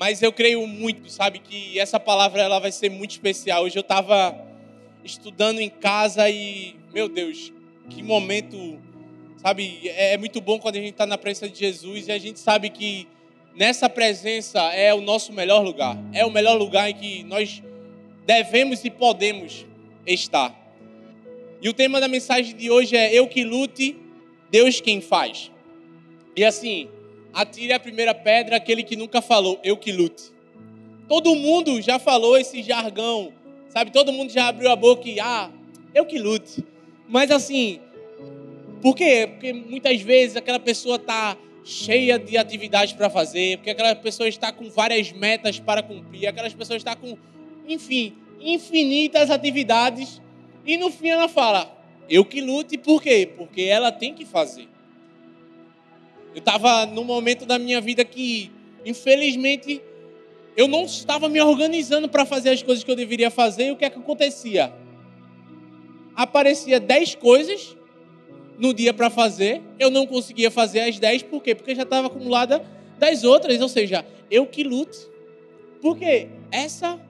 Mas eu creio muito, sabe, que essa palavra ela vai ser muito especial. Hoje eu estava estudando em casa e, meu Deus, que momento, sabe, é, é muito bom quando a gente está na presença de Jesus e a gente sabe que nessa presença é o nosso melhor lugar. É o melhor lugar em que nós devemos e podemos estar. E o tema da mensagem de hoje é Eu que lute, Deus quem faz. E assim, atire a primeira pedra aquele que nunca falou, eu que lute. Todo mundo já falou esse jargão, sabe? Todo mundo já abriu a boca e, ah, eu que lute. Mas assim, por quê? Porque muitas vezes aquela pessoa está cheia de atividades para fazer, porque aquela pessoa está com várias metas para cumprir, aquelas pessoas estão com, enfim, infinitas atividades, e no fim ela fala, eu que lute, por quê? Porque ela tem que fazer. Eu estava num momento da minha vida que, infelizmente, eu não estava me organizando para fazer as coisas que eu deveria fazer, e o que é que acontecia? Aparecia dez coisas no dia para fazer, eu não conseguia fazer as dez, por quê? Porque já estava acumulada das outras, ou seja, eu que lute. Porque essa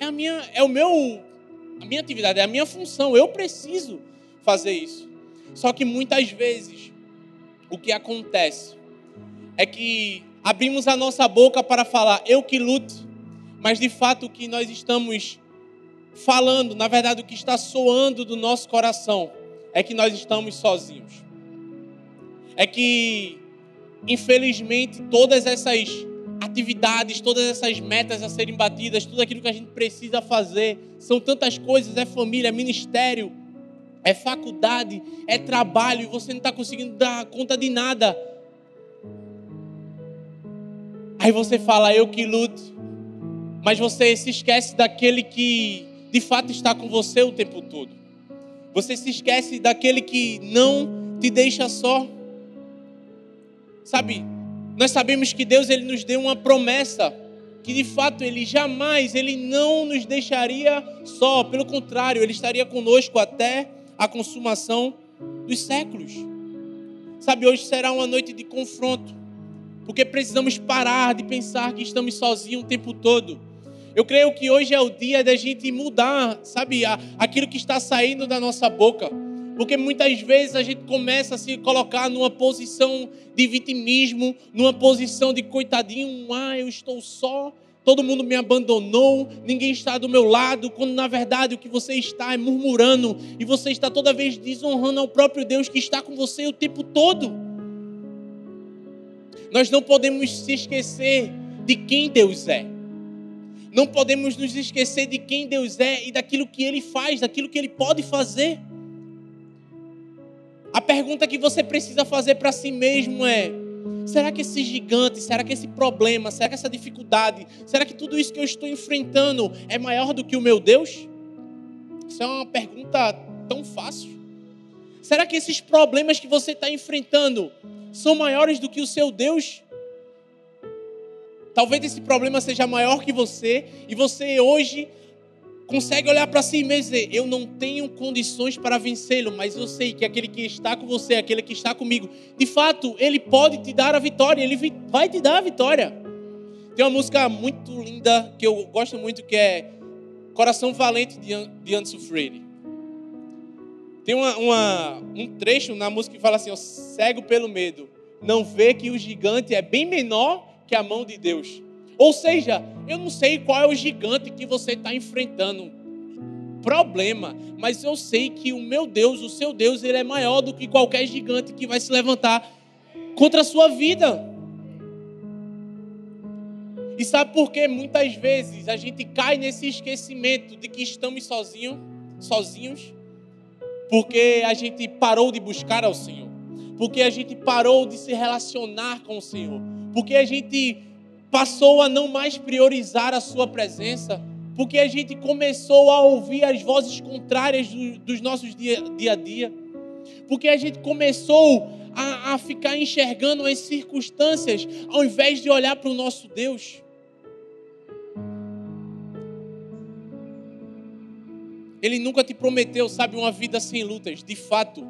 é a minha, é o meu, a minha atividade, é a minha função, eu preciso fazer isso. Só que muitas vezes o que acontece é que abrimos a nossa boca para falar eu que luto, mas de fato o que nós estamos falando, na verdade o que está soando do nosso coração é que nós estamos sozinhos. É que infelizmente todas essas atividades, todas essas metas a serem batidas, tudo aquilo que a gente precisa fazer, são tantas coisas, é família, é ministério, é faculdade, é trabalho, e você não está conseguindo dar conta de nada. Aí você fala, eu que luto, mas você se esquece daquele que de fato está com você o tempo todo. Você se esquece daquele que não te deixa só. Sabe, nós sabemos que Deus ele nos deu uma promessa que de fato ele jamais, ele não nos deixaria só, pelo contrário, ele estaria conosco até a consumação dos séculos. Sabe, hoje será uma noite de confronto, porque precisamos parar de pensar que estamos sozinhos o tempo todo. Eu creio que hoje é o dia da gente mudar, sabe, aquilo que está saindo da nossa boca. Porque muitas vezes a gente começa a se colocar numa posição de vitimismo, numa posição de coitadinho, ah, eu estou só, todo mundo me abandonou, ninguém está do meu lado, quando na verdade o que você está é murmurando e você está toda vez desonrando ao próprio Deus que está com você o tempo todo. Nós não podemos se esquecer de quem Deus é. Não podemos nos esquecer de quem Deus é e daquilo que Ele faz, daquilo que Ele pode fazer. A pergunta que você precisa fazer para si mesmo é: Será que esse gigante, será que esse problema, será que essa dificuldade, será que tudo isso que eu estou enfrentando é maior do que o meu Deus? Isso é uma pergunta tão fácil. Será que esses problemas que você está enfrentando são maiores do que o seu Deus? Talvez esse problema seja maior que você e você hoje consegue olhar para si mesmo e dizer: Eu não tenho condições para vencê-lo, mas eu sei que aquele que está com você, aquele que está comigo, de fato, ele pode te dar a vitória, ele vai te dar a vitória. Tem uma música muito linda que eu gosto muito que é Coração Valente de Anderson Freire. Tem uma, uma, um trecho na música que fala assim: ó, cego pelo medo, não vê que o gigante é bem menor que a mão de Deus. Ou seja, eu não sei qual é o gigante que você está enfrentando. Problema, mas eu sei que o meu Deus, o seu Deus, ele é maior do que qualquer gigante que vai se levantar contra a sua vida. E sabe por que muitas vezes a gente cai nesse esquecimento de que estamos sozinhos, sozinhos? Porque a gente parou de buscar ao Senhor. Porque a gente parou de se relacionar com o Senhor. Porque a gente passou a não mais priorizar a sua presença, porque a gente começou a ouvir as vozes contrárias do, dos nossos dia, dia, a dia, porque a gente começou a, a ficar enxergando as circunstâncias ao invés de olhar para o nosso Deus. Ele nunca te prometeu, sabe, uma vida sem lutas. De fato,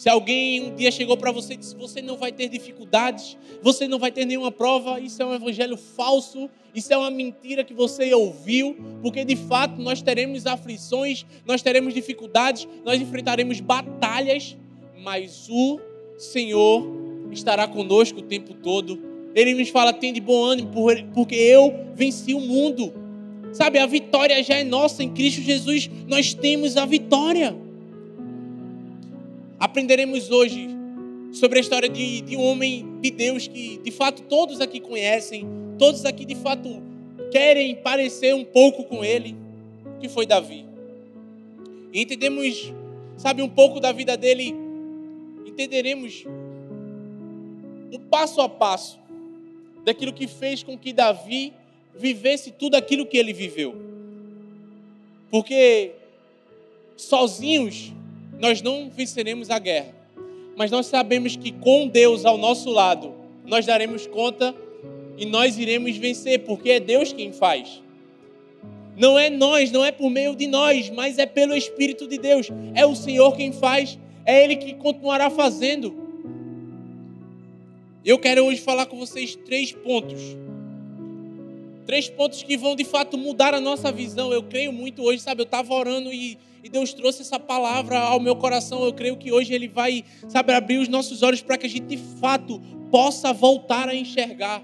Se alguém um dia chegou para você e disse: Você não vai ter dificuldades, você não vai ter nenhuma prova, isso é um evangelho falso, isso é uma mentira que você ouviu, porque de fato nós teremos aflições, nós teremos dificuldades, nós enfrentaremos batalhas, mas o Senhor estará conosco o tempo todo. Ele nos fala: Tem de bom ânimo, porque eu venci o mundo. Sabe, a vitória já é nossa em Cristo Jesus, nós temos a vitória. Aprenderemos hoje sobre a história de, de um homem de Deus que de fato todos aqui conhecem, todos aqui de fato querem parecer um pouco com ele, que foi Davi. E entendemos, sabe, um pouco da vida dele, entenderemos o passo a passo daquilo que fez com que Davi vivesse tudo aquilo que ele viveu. Porque sozinhos nós não venceremos a guerra. Mas nós sabemos que com Deus ao nosso lado, nós daremos conta e nós iremos vencer, porque é Deus quem faz. Não é nós, não é por meio de nós, mas é pelo Espírito de Deus. É o Senhor quem faz, é Ele que continuará fazendo. Eu quero hoje falar com vocês três pontos. Três pontos que vão de fato mudar a nossa visão. Eu creio muito hoje, sabe? Eu estava orando e e Deus trouxe essa palavra ao meu coração. Eu creio que hoje Ele vai, sabe, abrir os nossos olhos para que a gente de fato possa voltar a enxergar.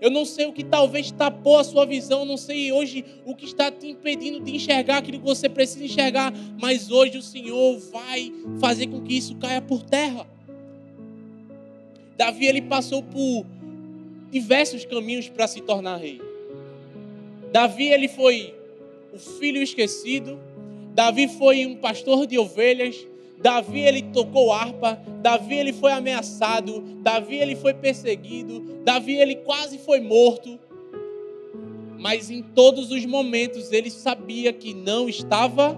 Eu não sei o que talvez tapou a sua visão, eu não sei hoje o que está te impedindo de enxergar aquilo que você precisa enxergar, mas hoje o Senhor vai fazer com que isso caia por terra. Davi ele passou por diversos caminhos para se tornar rei. Davi ele foi o filho esquecido, Davi foi um pastor de ovelhas. Davi ele tocou harpa. Davi ele foi ameaçado. Davi ele foi perseguido. Davi ele quase foi morto. Mas em todos os momentos ele sabia que não estava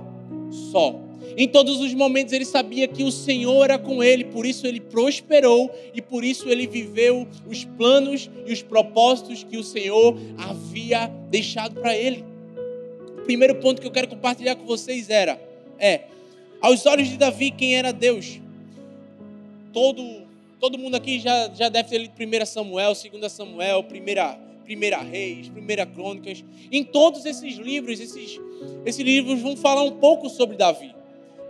só. Em todos os momentos ele sabia que o Senhor era com ele, por isso ele prosperou e por isso ele viveu os planos e os propósitos que o Senhor havia deixado para ele primeiro ponto que eu quero compartilhar com vocês era, é, aos olhos de Davi, quem era Deus? Todo, todo mundo aqui já, já deve ter lido 1 Samuel, 2 Samuel, 1 Primeira Reis, Primeira Crônicas. Em todos esses livros, esses, esses livros vão falar um pouco sobre Davi.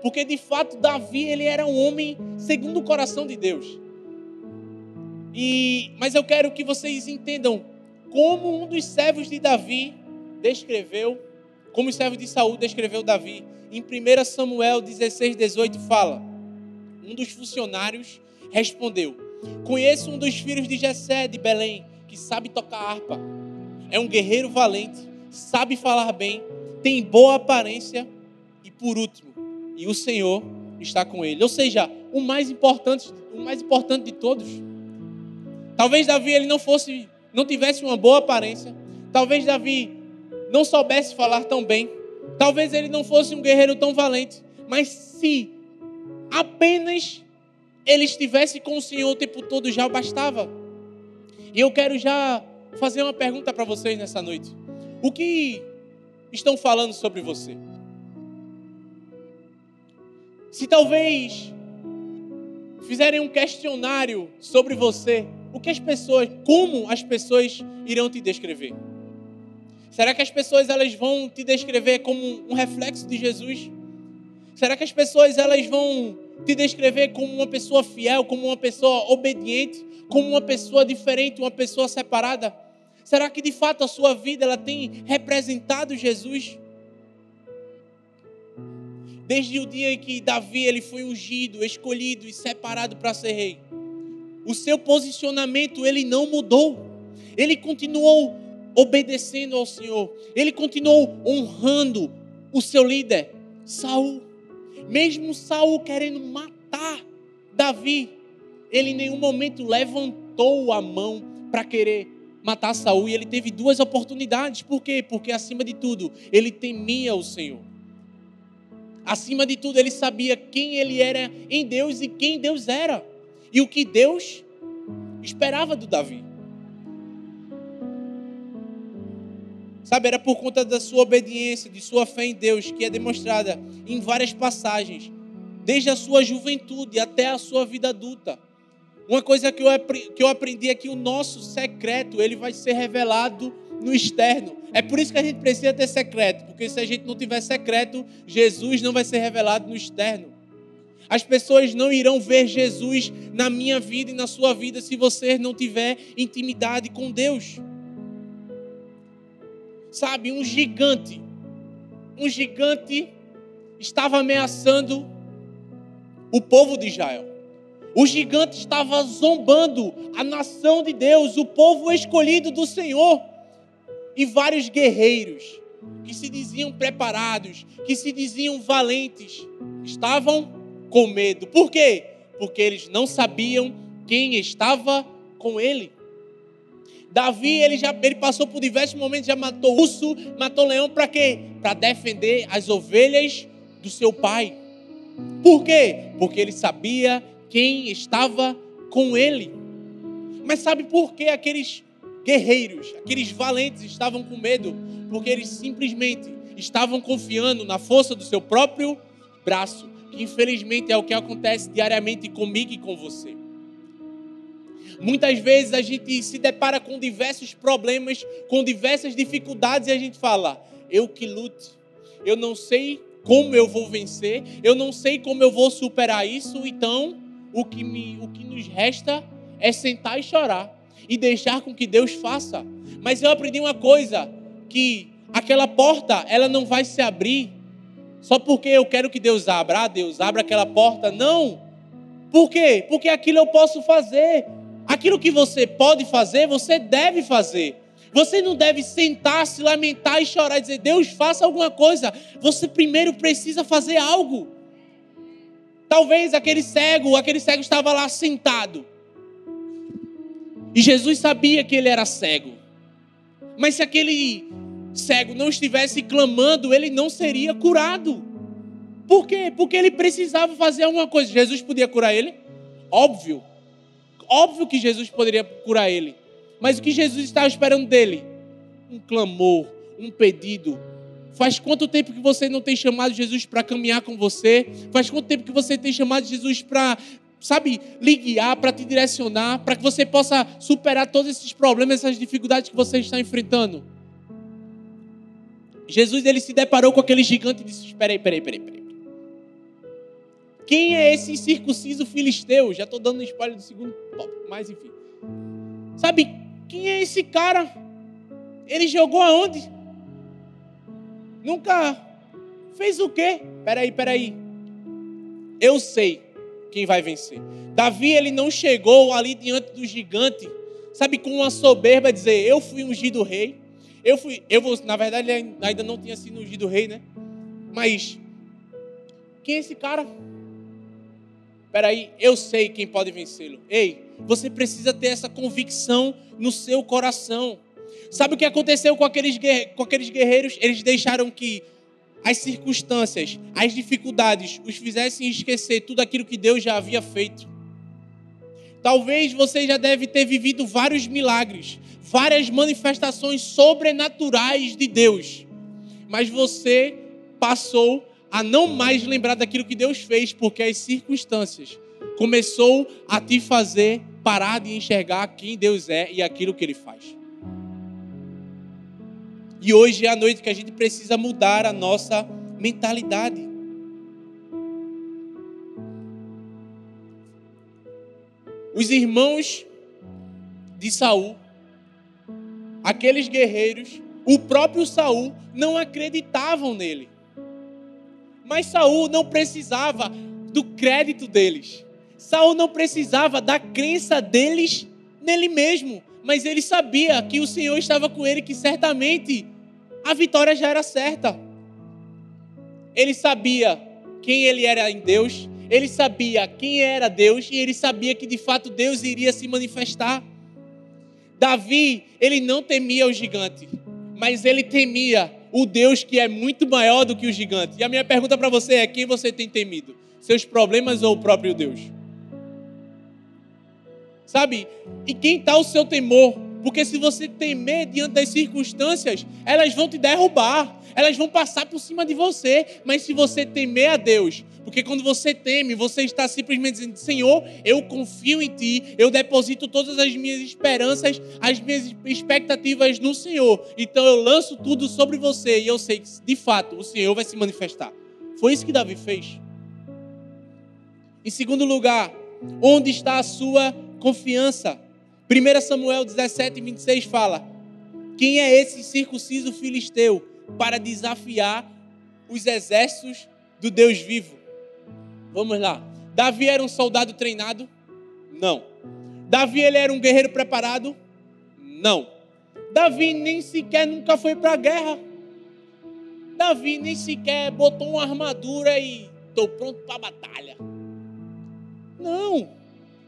Porque de fato Davi ele era um homem segundo o coração de Deus. E, mas eu quero que vocês entendam como um dos servos de Davi descreveu como o servo de Saúl descreveu Davi, em 1 Samuel 16, 18 fala: Um dos funcionários respondeu: Conheço um dos filhos de Jessé de Belém, que sabe tocar harpa. É um guerreiro valente, sabe falar bem, tem boa aparência e por último, e o Senhor está com ele. Ou seja, o mais importante, o mais importante de todos. Talvez Davi ele não fosse, não tivesse uma boa aparência. Talvez Davi não soubesse falar tão bem, talvez ele não fosse um guerreiro tão valente, mas se apenas ele estivesse com o Senhor o tempo todo já bastava. E eu quero já fazer uma pergunta para vocês nessa noite. O que estão falando sobre você? Se talvez fizerem um questionário sobre você, o que as pessoas, como as pessoas irão te descrever? Será que as pessoas elas vão te descrever como um reflexo de Jesus? Será que as pessoas elas vão te descrever como uma pessoa fiel, como uma pessoa obediente, como uma pessoa diferente, uma pessoa separada? Será que de fato a sua vida ela tem representado Jesus? Desde o dia em que Davi ele foi ungido, escolhido e separado para ser rei, o seu posicionamento ele não mudou. Ele continuou obedecendo ao Senhor. Ele continuou honrando o seu líder, Saul. Mesmo Saul querendo matar Davi, ele em nenhum momento levantou a mão para querer matar Saul e ele teve duas oportunidades. Por quê? Porque acima de tudo, ele temia o Senhor. Acima de tudo, ele sabia quem ele era em Deus e quem Deus era. E o que Deus esperava do Davi. Sabe, era por conta da sua obediência, de sua fé em Deus, que é demonstrada em várias passagens. desde a sua juventude até a sua vida adulta. Uma coisa que eu, que eu aprendi é que o nosso secreto ele vai ser revelado no externo. É por isso que a gente precisa ter secreto, porque se a gente não tiver secreto, Jesus não vai ser revelado no externo. As pessoas não irão ver Jesus na minha vida e na sua vida se você não tiver intimidade com Deus. Sabe, um gigante, um gigante estava ameaçando o povo de Israel. O gigante estava zombando a nação de Deus, o povo escolhido do Senhor. E vários guerreiros que se diziam preparados, que se diziam valentes, estavam com medo. Por quê? Porque eles não sabiam quem estava com ele. Davi, ele já ele passou por diversos momentos, já matou urso, matou leão para quê? Para defender as ovelhas do seu pai. Por quê? Porque ele sabia quem estava com ele. Mas sabe por que aqueles guerreiros, aqueles valentes estavam com medo? Porque eles simplesmente estavam confiando na força do seu próprio braço, que infelizmente é o que acontece diariamente comigo e com você. Muitas vezes a gente se depara com diversos problemas, com diversas dificuldades e a gente fala: eu que lute, eu não sei como eu vou vencer, eu não sei como eu vou superar isso, então o que, me, o que nos resta é sentar e chorar e deixar com que Deus faça. Mas eu aprendi uma coisa, que aquela porta, ela não vai se abrir só porque eu quero que Deus abra. Ah, Deus, abra aquela porta. Não. Por quê? Porque aquilo eu posso fazer. Aquilo que você pode fazer, você deve fazer. Você não deve sentar, se lamentar e chorar e dizer, Deus, faça alguma coisa. Você primeiro precisa fazer algo. Talvez aquele cego, aquele cego estava lá sentado. E Jesus sabia que ele era cego. Mas se aquele cego não estivesse clamando, ele não seria curado. Por quê? Porque ele precisava fazer alguma coisa. Jesus podia curar ele? Óbvio. Óbvio que Jesus poderia curar ele. Mas o que Jesus estava esperando dele? Um clamor, um pedido, Faz quanto tempo que você não tem chamado Jesus para caminhar com você? Faz quanto tempo que você tem chamado Jesus para, sabe, lhe guiar, para te direcionar, para que você possa superar todos esses problemas, essas dificuldades que você está enfrentando? Jesus ele se deparou com aquele gigante e disse: Espera aí, peraí, peraí, peraí. Quem é esse incircunciso filisteu? Já estou dando spoiler do segundo tópico, mas enfim. Sabe, quem é esse cara? Ele jogou aonde? Nunca fez o quê? Peraí, peraí. Eu sei quem vai vencer. Davi, ele não chegou ali diante do gigante, sabe, com uma soberba dizer: Eu fui ungido rei. Eu fui, eu vou, na verdade, ele ainda não tinha sido ungido rei, né? Mas, quem é esse cara? Peraí, eu sei quem pode vencê-lo. Ei, você precisa ter essa convicção no seu coração. Sabe o que aconteceu com aqueles, com aqueles guerreiros? Eles deixaram que as circunstâncias, as dificuldades os fizessem esquecer tudo aquilo que Deus já havia feito. Talvez você já deve ter vivido vários milagres, várias manifestações sobrenaturais de Deus, mas você passou a não mais lembrar daquilo que Deus fez, porque as circunstâncias começou a te fazer parar de enxergar quem Deus é e aquilo que Ele faz. E hoje é a noite que a gente precisa mudar a nossa mentalidade. Os irmãos de Saul, aqueles guerreiros, o próprio Saul não acreditavam nele. Mas Saul não precisava do crédito deles. Saul não precisava da crença deles nele mesmo, mas ele sabia que o Senhor estava com ele, que certamente a vitória já era certa. Ele sabia quem ele era em Deus, ele sabia quem era Deus e ele sabia que de fato Deus iria se manifestar. Davi, ele não temia o gigante, mas ele temia o Deus que é muito maior do que o gigante. E a minha pergunta para você é: quem você tem temido? Seus problemas ou o próprio Deus? Sabe? E quem está o seu temor? Porque se você temer diante das circunstâncias, elas vão te derrubar, elas vão passar por cima de você. Mas se você temer a Deus, porque quando você teme, você está simplesmente dizendo: Senhor, eu confio em Ti, eu deposito todas as minhas esperanças, as minhas expectativas no Senhor. Então eu lanço tudo sobre você e eu sei que, de fato, o Senhor vai se manifestar. Foi isso que Davi fez. Em segundo lugar, onde está a sua confiança? 1 Samuel 17, 26 fala: Quem é esse circunciso filisteu para desafiar os exércitos do Deus vivo? Vamos lá. Davi era um soldado treinado? Não. Davi ele era um guerreiro preparado? Não. Davi nem sequer nunca foi para a guerra. Davi nem sequer botou uma armadura e estou pronto para a batalha. Não.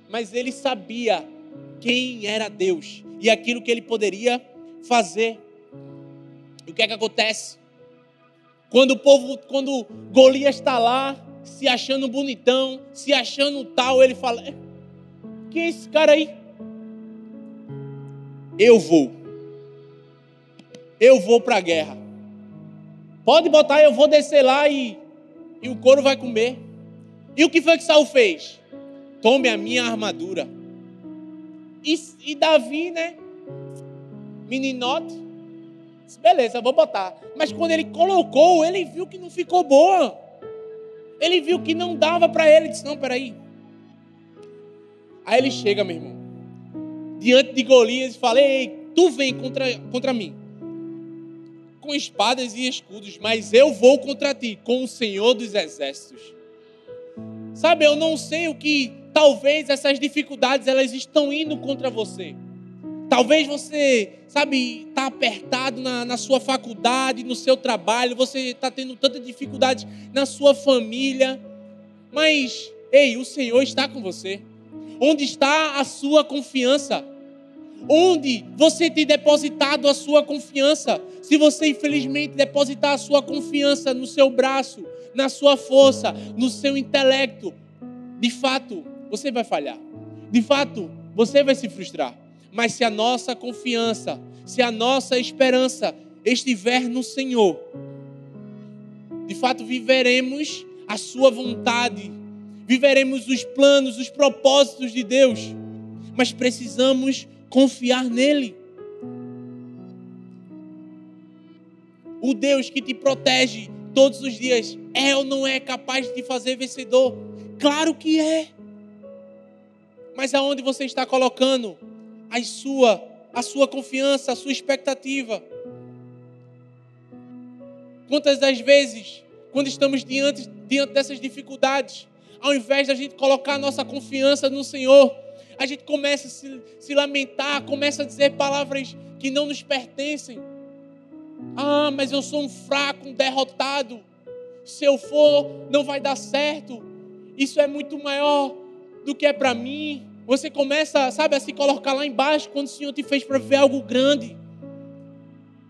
Mas ele sabia quem era Deus e aquilo que ele poderia fazer. E o que é que acontece? Quando o povo, quando Golias está lá, se achando bonitão, se achando tal, ele fala: Quem é esse cara aí? Eu vou. Eu vou para a guerra. Pode botar, eu vou descer lá e, e o couro vai comer. E o que foi que Saul fez? Tome a minha armadura. E, e Davi, né? Meninote. Beleza, vou botar. Mas quando ele colocou, ele viu que não ficou boa. Ele viu que não dava para ele. Disse: Não, peraí. Aí ele chega, meu irmão, diante de Golias e fala: Ei, tu vem contra, contra mim com espadas e escudos, mas eu vou contra ti com o Senhor dos Exércitos. Sabe, eu não sei o que talvez essas dificuldades elas estão indo contra você. Talvez você, sabe, está apertado na, na, sua faculdade, no seu trabalho, você está tendo tanta dificuldade na sua família. Mas, ei, o Senhor está com você. Onde está a sua confiança? Onde você tem depositado a sua confiança? Se você, infelizmente, depositar a sua confiança no seu braço, na sua força, no seu intelecto, de fato, você vai falhar. De fato, você vai se frustrar. Mas se a nossa confiança, se a nossa esperança estiver no Senhor, de fato viveremos a Sua vontade, viveremos os planos, os propósitos de Deus, mas precisamos confiar nele. O Deus que te protege todos os dias é ou não é capaz de te fazer vencedor? Claro que é. Mas aonde você está colocando a sua, a sua confiança, a sua expectativa. Quantas das vezes, quando estamos diante, diante dessas dificuldades, ao invés da gente colocar a nossa confiança no Senhor, a gente começa a se, se lamentar, começa a dizer palavras que não nos pertencem. Ah, mas eu sou um fraco, um derrotado. Se eu for, não vai dar certo. Isso é muito maior do que é para mim. Você começa, sabe, a se colocar lá embaixo quando o Senhor te fez para viver algo grande.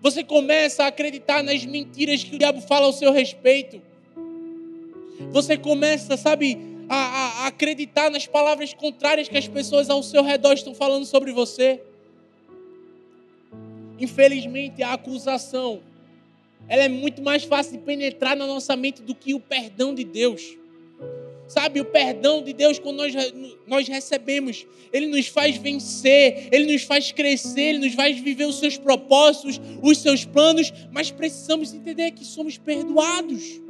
Você começa a acreditar nas mentiras que o diabo fala ao seu respeito. Você começa, sabe, a, a, a acreditar nas palavras contrárias que as pessoas ao seu redor estão falando sobre você. Infelizmente, a acusação ela é muito mais fácil de penetrar na nossa mente do que o perdão de Deus. Sabe, o perdão de Deus, quando nós, nós recebemos, Ele nos faz vencer, Ele nos faz crescer, Ele nos faz viver os seus propósitos, os seus planos, mas precisamos entender que somos perdoados.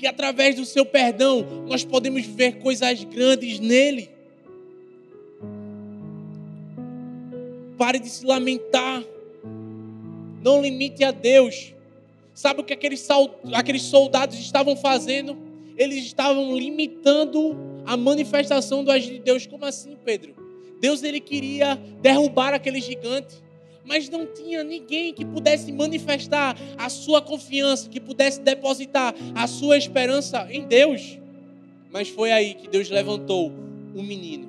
Que através do seu perdão nós podemos viver coisas grandes nele. Pare de se lamentar. Não limite a Deus. Sabe o que aqueles, aqueles soldados estavam fazendo? Eles estavam limitando a manifestação do agir de Deus. Como assim, Pedro? Deus ele queria derrubar aquele gigante, mas não tinha ninguém que pudesse manifestar a sua confiança, que pudesse depositar a sua esperança em Deus. Mas foi aí que Deus levantou um menino.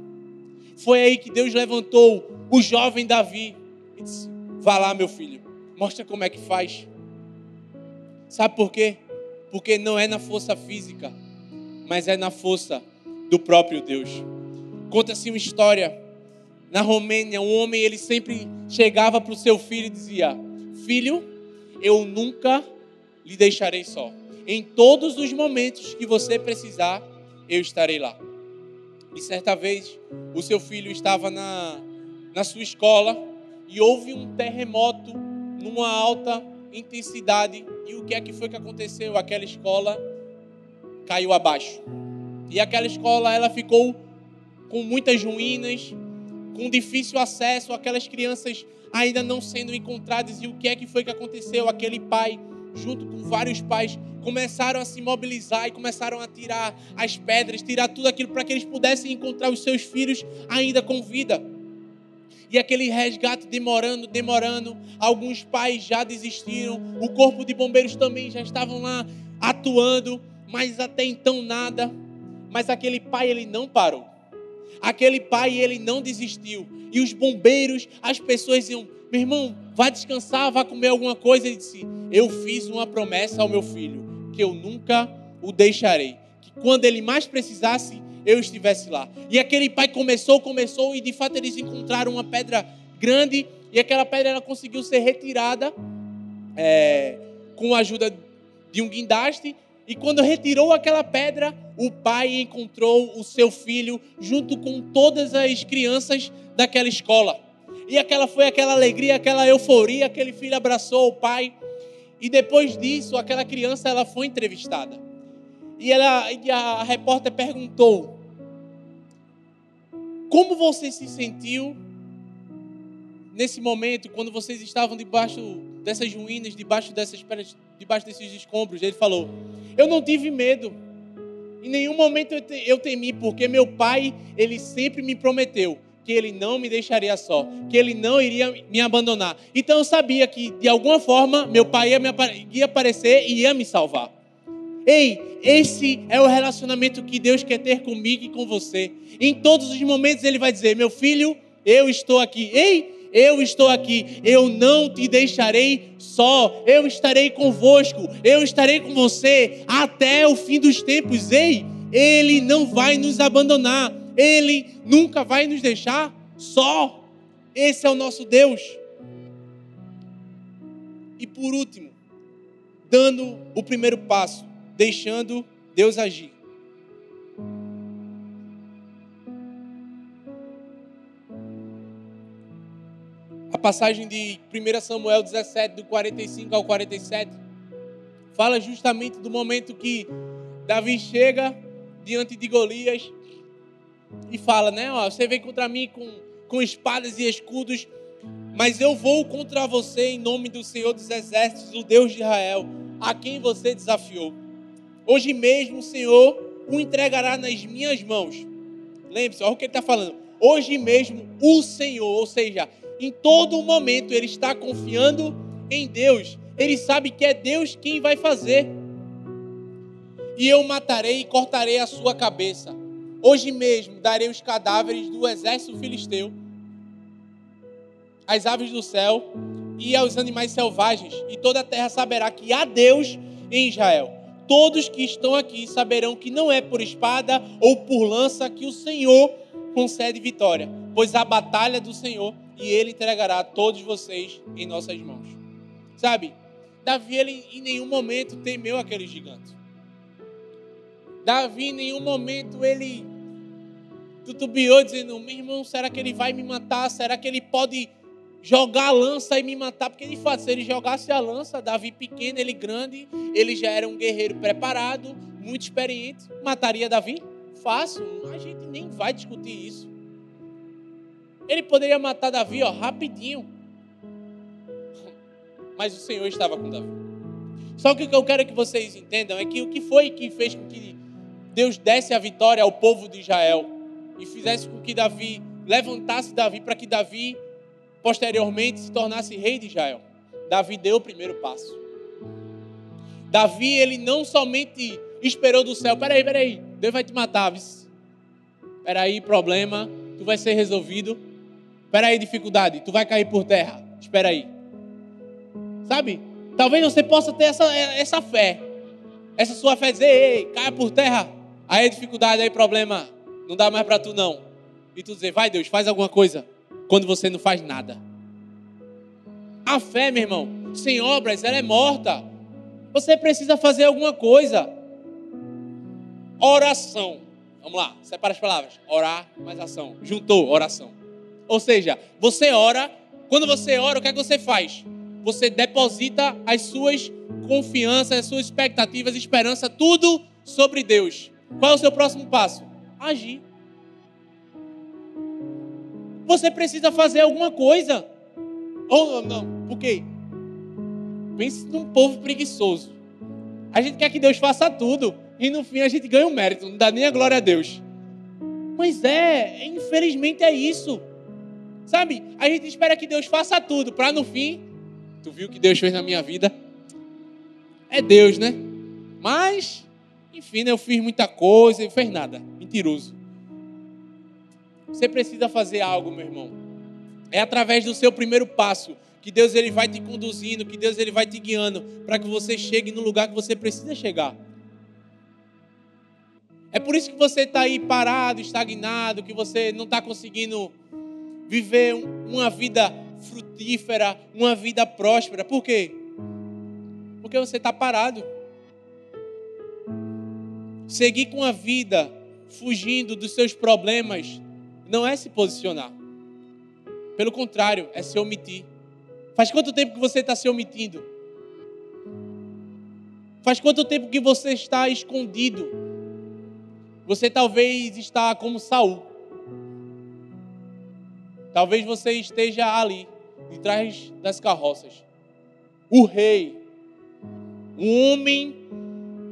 Foi aí que Deus levantou o jovem Davi e disse: Vá lá, meu filho, mostra como é que faz. Sabe por quê? Porque não é na força física, mas é na força do próprio Deus. Conta-se uma história na Romênia, um homem ele sempre chegava para o seu filho e dizia: Filho, eu nunca lhe deixarei só. Em todos os momentos que você precisar, eu estarei lá. E certa vez, o seu filho estava na, na sua escola e houve um terremoto numa alta intensidade. E o que é que foi que aconteceu? Aquela escola caiu abaixo. E aquela escola ela ficou com muitas ruínas, com difícil acesso, aquelas crianças ainda não sendo encontradas. E o que é que foi que aconteceu? Aquele pai, junto com vários pais, começaram a se mobilizar e começaram a tirar as pedras, tirar tudo aquilo para que eles pudessem encontrar os seus filhos ainda com vida. E aquele resgate demorando, demorando. Alguns pais já desistiram. O corpo de bombeiros também já estavam lá atuando, mas até então nada. Mas aquele pai ele não parou. Aquele pai ele não desistiu. E os bombeiros, as pessoas iam, meu irmão, vá descansar, vá comer alguma coisa. Ele disse: Eu fiz uma promessa ao meu filho que eu nunca o deixarei. Que quando ele mais precisasse, eu estivesse lá. E aquele pai começou, começou, e de fato eles encontraram uma pedra grande, e aquela pedra ela conseguiu ser retirada é, com a ajuda de um guindaste. E quando retirou aquela pedra, o pai encontrou o seu filho junto com todas as crianças daquela escola. E aquela foi aquela alegria, aquela euforia, aquele filho abraçou o pai. E depois disso, aquela criança ela foi entrevistada. E, ela, e a repórter perguntou: como você se sentiu nesse momento, quando vocês estavam debaixo dessas ruínas, debaixo dessas pedras, debaixo desses escombros? Ele falou: Eu não tive medo. Em nenhum momento eu temi, porque meu pai, ele sempre me prometeu que ele não me deixaria só, que ele não iria me abandonar. Então eu sabia que de alguma forma meu pai ia, me, ia aparecer e ia me salvar. Ei, esse é o relacionamento que Deus quer ter comigo e com você. Em todos os momentos Ele vai dizer: Meu filho, eu estou aqui. Ei, eu estou aqui, eu não te deixarei só, eu estarei convosco, eu estarei com você até o fim dos tempos. Ei, Ele não vai nos abandonar, Ele nunca vai nos deixar só. Esse é o nosso Deus. E por último, dando o primeiro passo, deixando Deus agir. A passagem de 1 Samuel 17, do 45 ao 47, fala justamente do momento que Davi chega diante de Golias e fala, né? Ó, você vem contra mim com, com espadas e escudos, mas eu vou contra você em nome do Senhor dos Exércitos, o Deus de Israel, a quem você desafiou. Hoje mesmo o Senhor o entregará nas minhas mãos. Lembre-se, olha o que ele está falando. Hoje mesmo o Senhor, ou seja, em todo momento ele está confiando em Deus. Ele sabe que é Deus quem vai fazer. E eu matarei e cortarei a sua cabeça. Hoje mesmo darei os cadáveres do exército filisteu, às aves do céu e aos animais selvagens, e toda a terra saberá que há Deus em Israel todos que estão aqui saberão que não é por espada ou por lança que o Senhor concede vitória, pois a batalha do Senhor e ele entregará todos vocês em nossas mãos. Sabe? Davi ele em nenhum momento temeu aquele gigante. Davi em nenhum momento ele tutubiou dizendo: "Meu irmão, será que ele vai me matar? Será que ele pode jogar a lança e me matar, porque de fato, se ele jogasse a lança, Davi pequeno, ele grande, ele já era um guerreiro preparado, muito experiente, mataria Davi? Fácil, a gente nem vai discutir isso. Ele poderia matar Davi, ó, rapidinho. Mas o Senhor estava com Davi. Só que o que eu quero que vocês entendam é que o que foi que fez com que Deus desse a vitória ao povo de Israel e fizesse com que Davi levantasse Davi para que Davi posteriormente se tornasse rei de Israel. Davi deu o primeiro passo. Davi, ele não somente esperou do céu, peraí, peraí, Deus vai te matar, peraí, problema, tu vai ser resolvido, peraí, dificuldade, tu vai cair por terra, espera aí. Sabe? Talvez você possa ter essa, essa fé, essa sua fé dizer, ei, caia por terra, aí dificuldade, aí problema, não dá mais para tu não. E tu dizer, vai Deus, faz alguma coisa. Quando você não faz nada. A fé, meu irmão, sem obras, ela é morta. Você precisa fazer alguma coisa. Oração. Vamos lá, separa as palavras. Orar mais ação. Juntou, oração. Ou seja, você ora, quando você ora, o que é que você faz? Você deposita as suas confianças, as suas expectativas, esperança, tudo sobre Deus. Qual é o seu próximo passo? Agir. Você precisa fazer alguma coisa. Ou não, por quê? Pense num povo preguiçoso. A gente quer que Deus faça tudo. E no fim a gente ganha o um mérito, não dá nem a glória a Deus. Mas é, infelizmente é isso. Sabe? A gente espera que Deus faça tudo, para no fim, tu viu o que Deus fez na minha vida? É Deus, né? Mas, enfim, né, eu fiz muita coisa e fez nada. Mentiroso. Você precisa fazer algo, meu irmão. É através do seu primeiro passo que Deus ele vai te conduzindo, que Deus ele vai te guiando para que você chegue no lugar que você precisa chegar. É por isso que você está aí parado, estagnado, que você não está conseguindo viver uma vida frutífera, uma vida próspera. Por quê? Porque você está parado. Seguir com a vida fugindo dos seus problemas não é se posicionar. Pelo contrário, é se omitir. Faz quanto tempo que você está se omitindo? Faz quanto tempo que você está escondido? Você talvez está como Saul. Talvez você esteja ali, de trás das carroças. O rei, um homem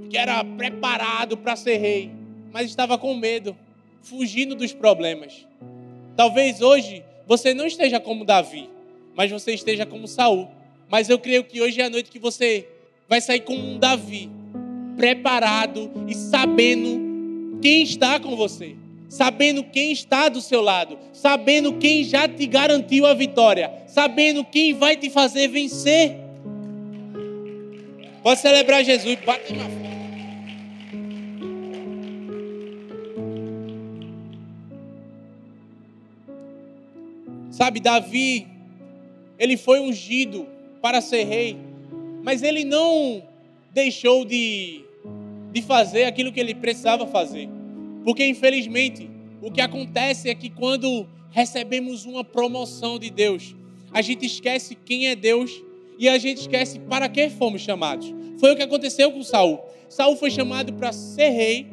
que era preparado para ser rei, mas estava com medo, fugindo dos problemas. Talvez hoje você não esteja como Davi, mas você esteja como Saul. Mas eu creio que hoje é a noite que você vai sair como um Davi, preparado e sabendo quem está com você, sabendo quem está do seu lado, sabendo quem já te garantiu a vitória, sabendo quem vai te fazer vencer. Pode celebrar Jesus, bate na Sabe, Davi, ele foi ungido para ser rei, mas ele não deixou de de fazer aquilo que ele precisava fazer. Porque, infelizmente, o que acontece é que quando recebemos uma promoção de Deus, a gente esquece quem é Deus e a gente esquece para que fomos chamados. Foi o que aconteceu com Saul. Saul foi chamado para ser rei,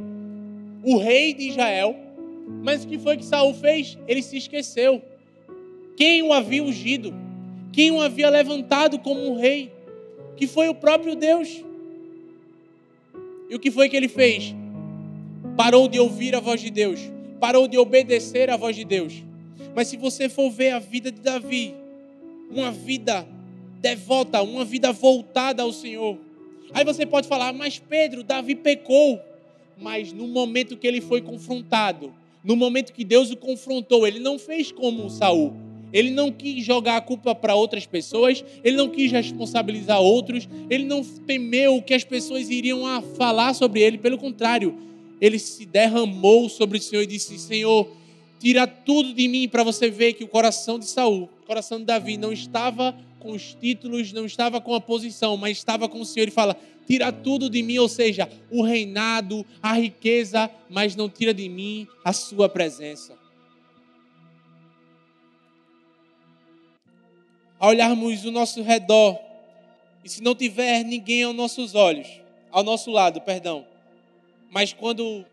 o rei de Israel, mas o que foi que Saul fez? Ele se esqueceu. Quem o havia ungido? Quem o havia levantado como um rei? Que foi o próprio Deus. E o que foi que ele fez? Parou de ouvir a voz de Deus, parou de obedecer a voz de Deus. Mas se você for ver a vida de Davi, uma vida devota, uma vida voltada ao Senhor. Aí você pode falar, mas Pedro, Davi pecou. Mas no momento que ele foi confrontado, no momento que Deus o confrontou, ele não fez como Saul. Ele não quis jogar a culpa para outras pessoas, ele não quis responsabilizar outros, ele não temeu que as pessoas iriam a falar sobre ele, pelo contrário, ele se derramou sobre o Senhor e disse: Senhor, tira tudo de mim para você ver que o coração de Saul, o coração de Davi não estava com os títulos, não estava com a posição, mas estava com o Senhor e fala: tira tudo de mim, ou seja, o reinado, a riqueza, mas não tira de mim a sua presença. A olharmos o nosso redor e se não tiver ninguém aos nossos olhos, ao nosso lado, perdão, mas quando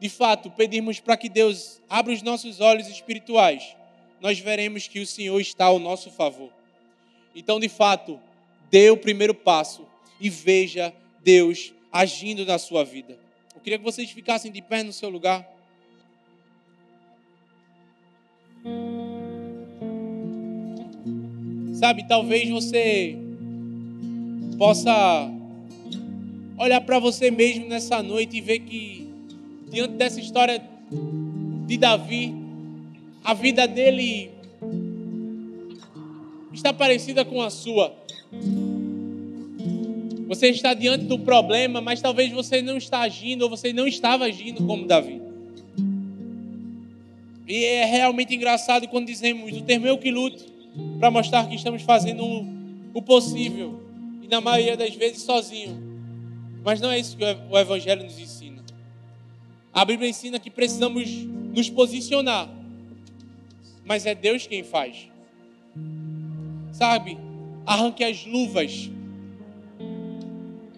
de fato pedirmos para que Deus abra os nossos olhos espirituais, nós veremos que o Senhor está ao nosso favor. Então, de fato, dê o primeiro passo e veja Deus agindo na sua vida. Eu queria que vocês ficassem de pé no seu lugar. Sabe, talvez você possa olhar para você mesmo nessa noite e ver que, diante dessa história de Davi, a vida dele está parecida com a sua. Você está diante do problema, mas talvez você não está agindo ou você não estava agindo como Davi. E é realmente engraçado quando dizemos o termo eu que luto para mostrar que estamos fazendo o possível e na maioria das vezes sozinho. Mas não é isso que o evangelho nos ensina. A Bíblia ensina que precisamos nos posicionar. Mas é Deus quem faz. Sabe? Arranque as luvas.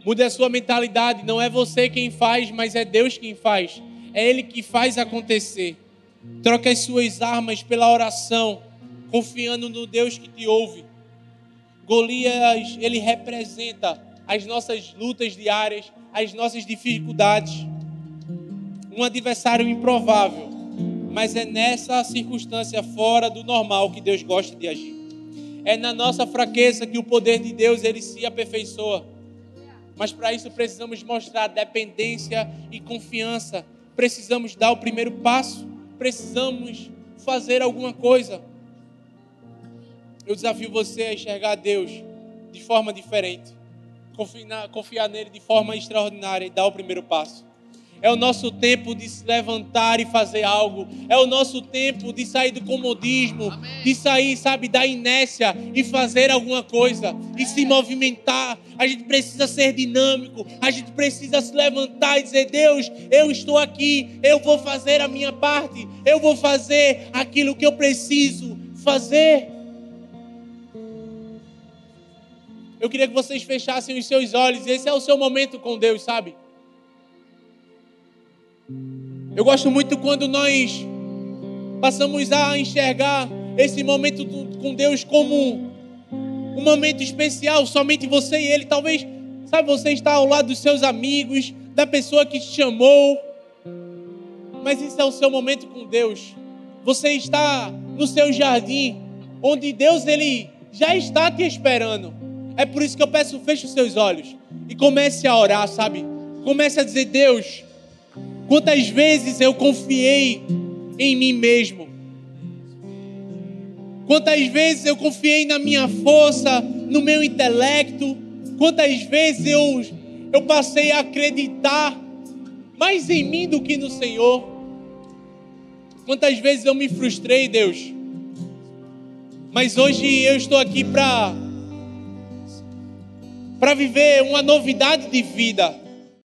Mude a sua mentalidade. Não é você quem faz, mas é Deus quem faz. É Ele que faz acontecer. Troque as suas armas pela oração, confiando no Deus que te ouve. Golias, ele representa as nossas lutas diárias, as nossas dificuldades. Um adversário improvável, mas é nessa circunstância fora do normal que Deus gosta de agir. É na nossa fraqueza que o poder de Deus ele se aperfeiçoa. Mas para isso precisamos mostrar dependência e confiança. Precisamos dar o primeiro passo precisamos fazer alguma coisa. Eu desafio você a enxergar Deus de forma diferente, confiar, confiar nele de forma extraordinária e dar o primeiro passo. É o nosso tempo de se levantar e fazer algo. É o nosso tempo de sair do comodismo, Amém. de sair, sabe, da inércia e fazer alguma coisa e se movimentar. A gente precisa ser dinâmico. A gente precisa se levantar e dizer: Deus, eu estou aqui. Eu vou fazer a minha parte. Eu vou fazer aquilo que eu preciso fazer. Eu queria que vocês fechassem os seus olhos. Esse é o seu momento com Deus, sabe? Eu gosto muito quando nós passamos a enxergar esse momento com Deus como um momento especial, somente você e Ele. Talvez, sabe, você está ao lado dos seus amigos, da pessoa que te chamou, mas esse é o seu momento com Deus. Você está no seu jardim, onde Deus ele já está te esperando. É por isso que eu peço, feche os seus olhos e comece a orar, sabe? Comece a dizer, Deus, Quantas vezes eu confiei em mim mesmo? Quantas vezes eu confiei na minha força, no meu intelecto? Quantas vezes eu, eu passei a acreditar mais em mim do que no Senhor? Quantas vezes eu me frustrei, Deus? Mas hoje eu estou aqui para para viver uma novidade de vida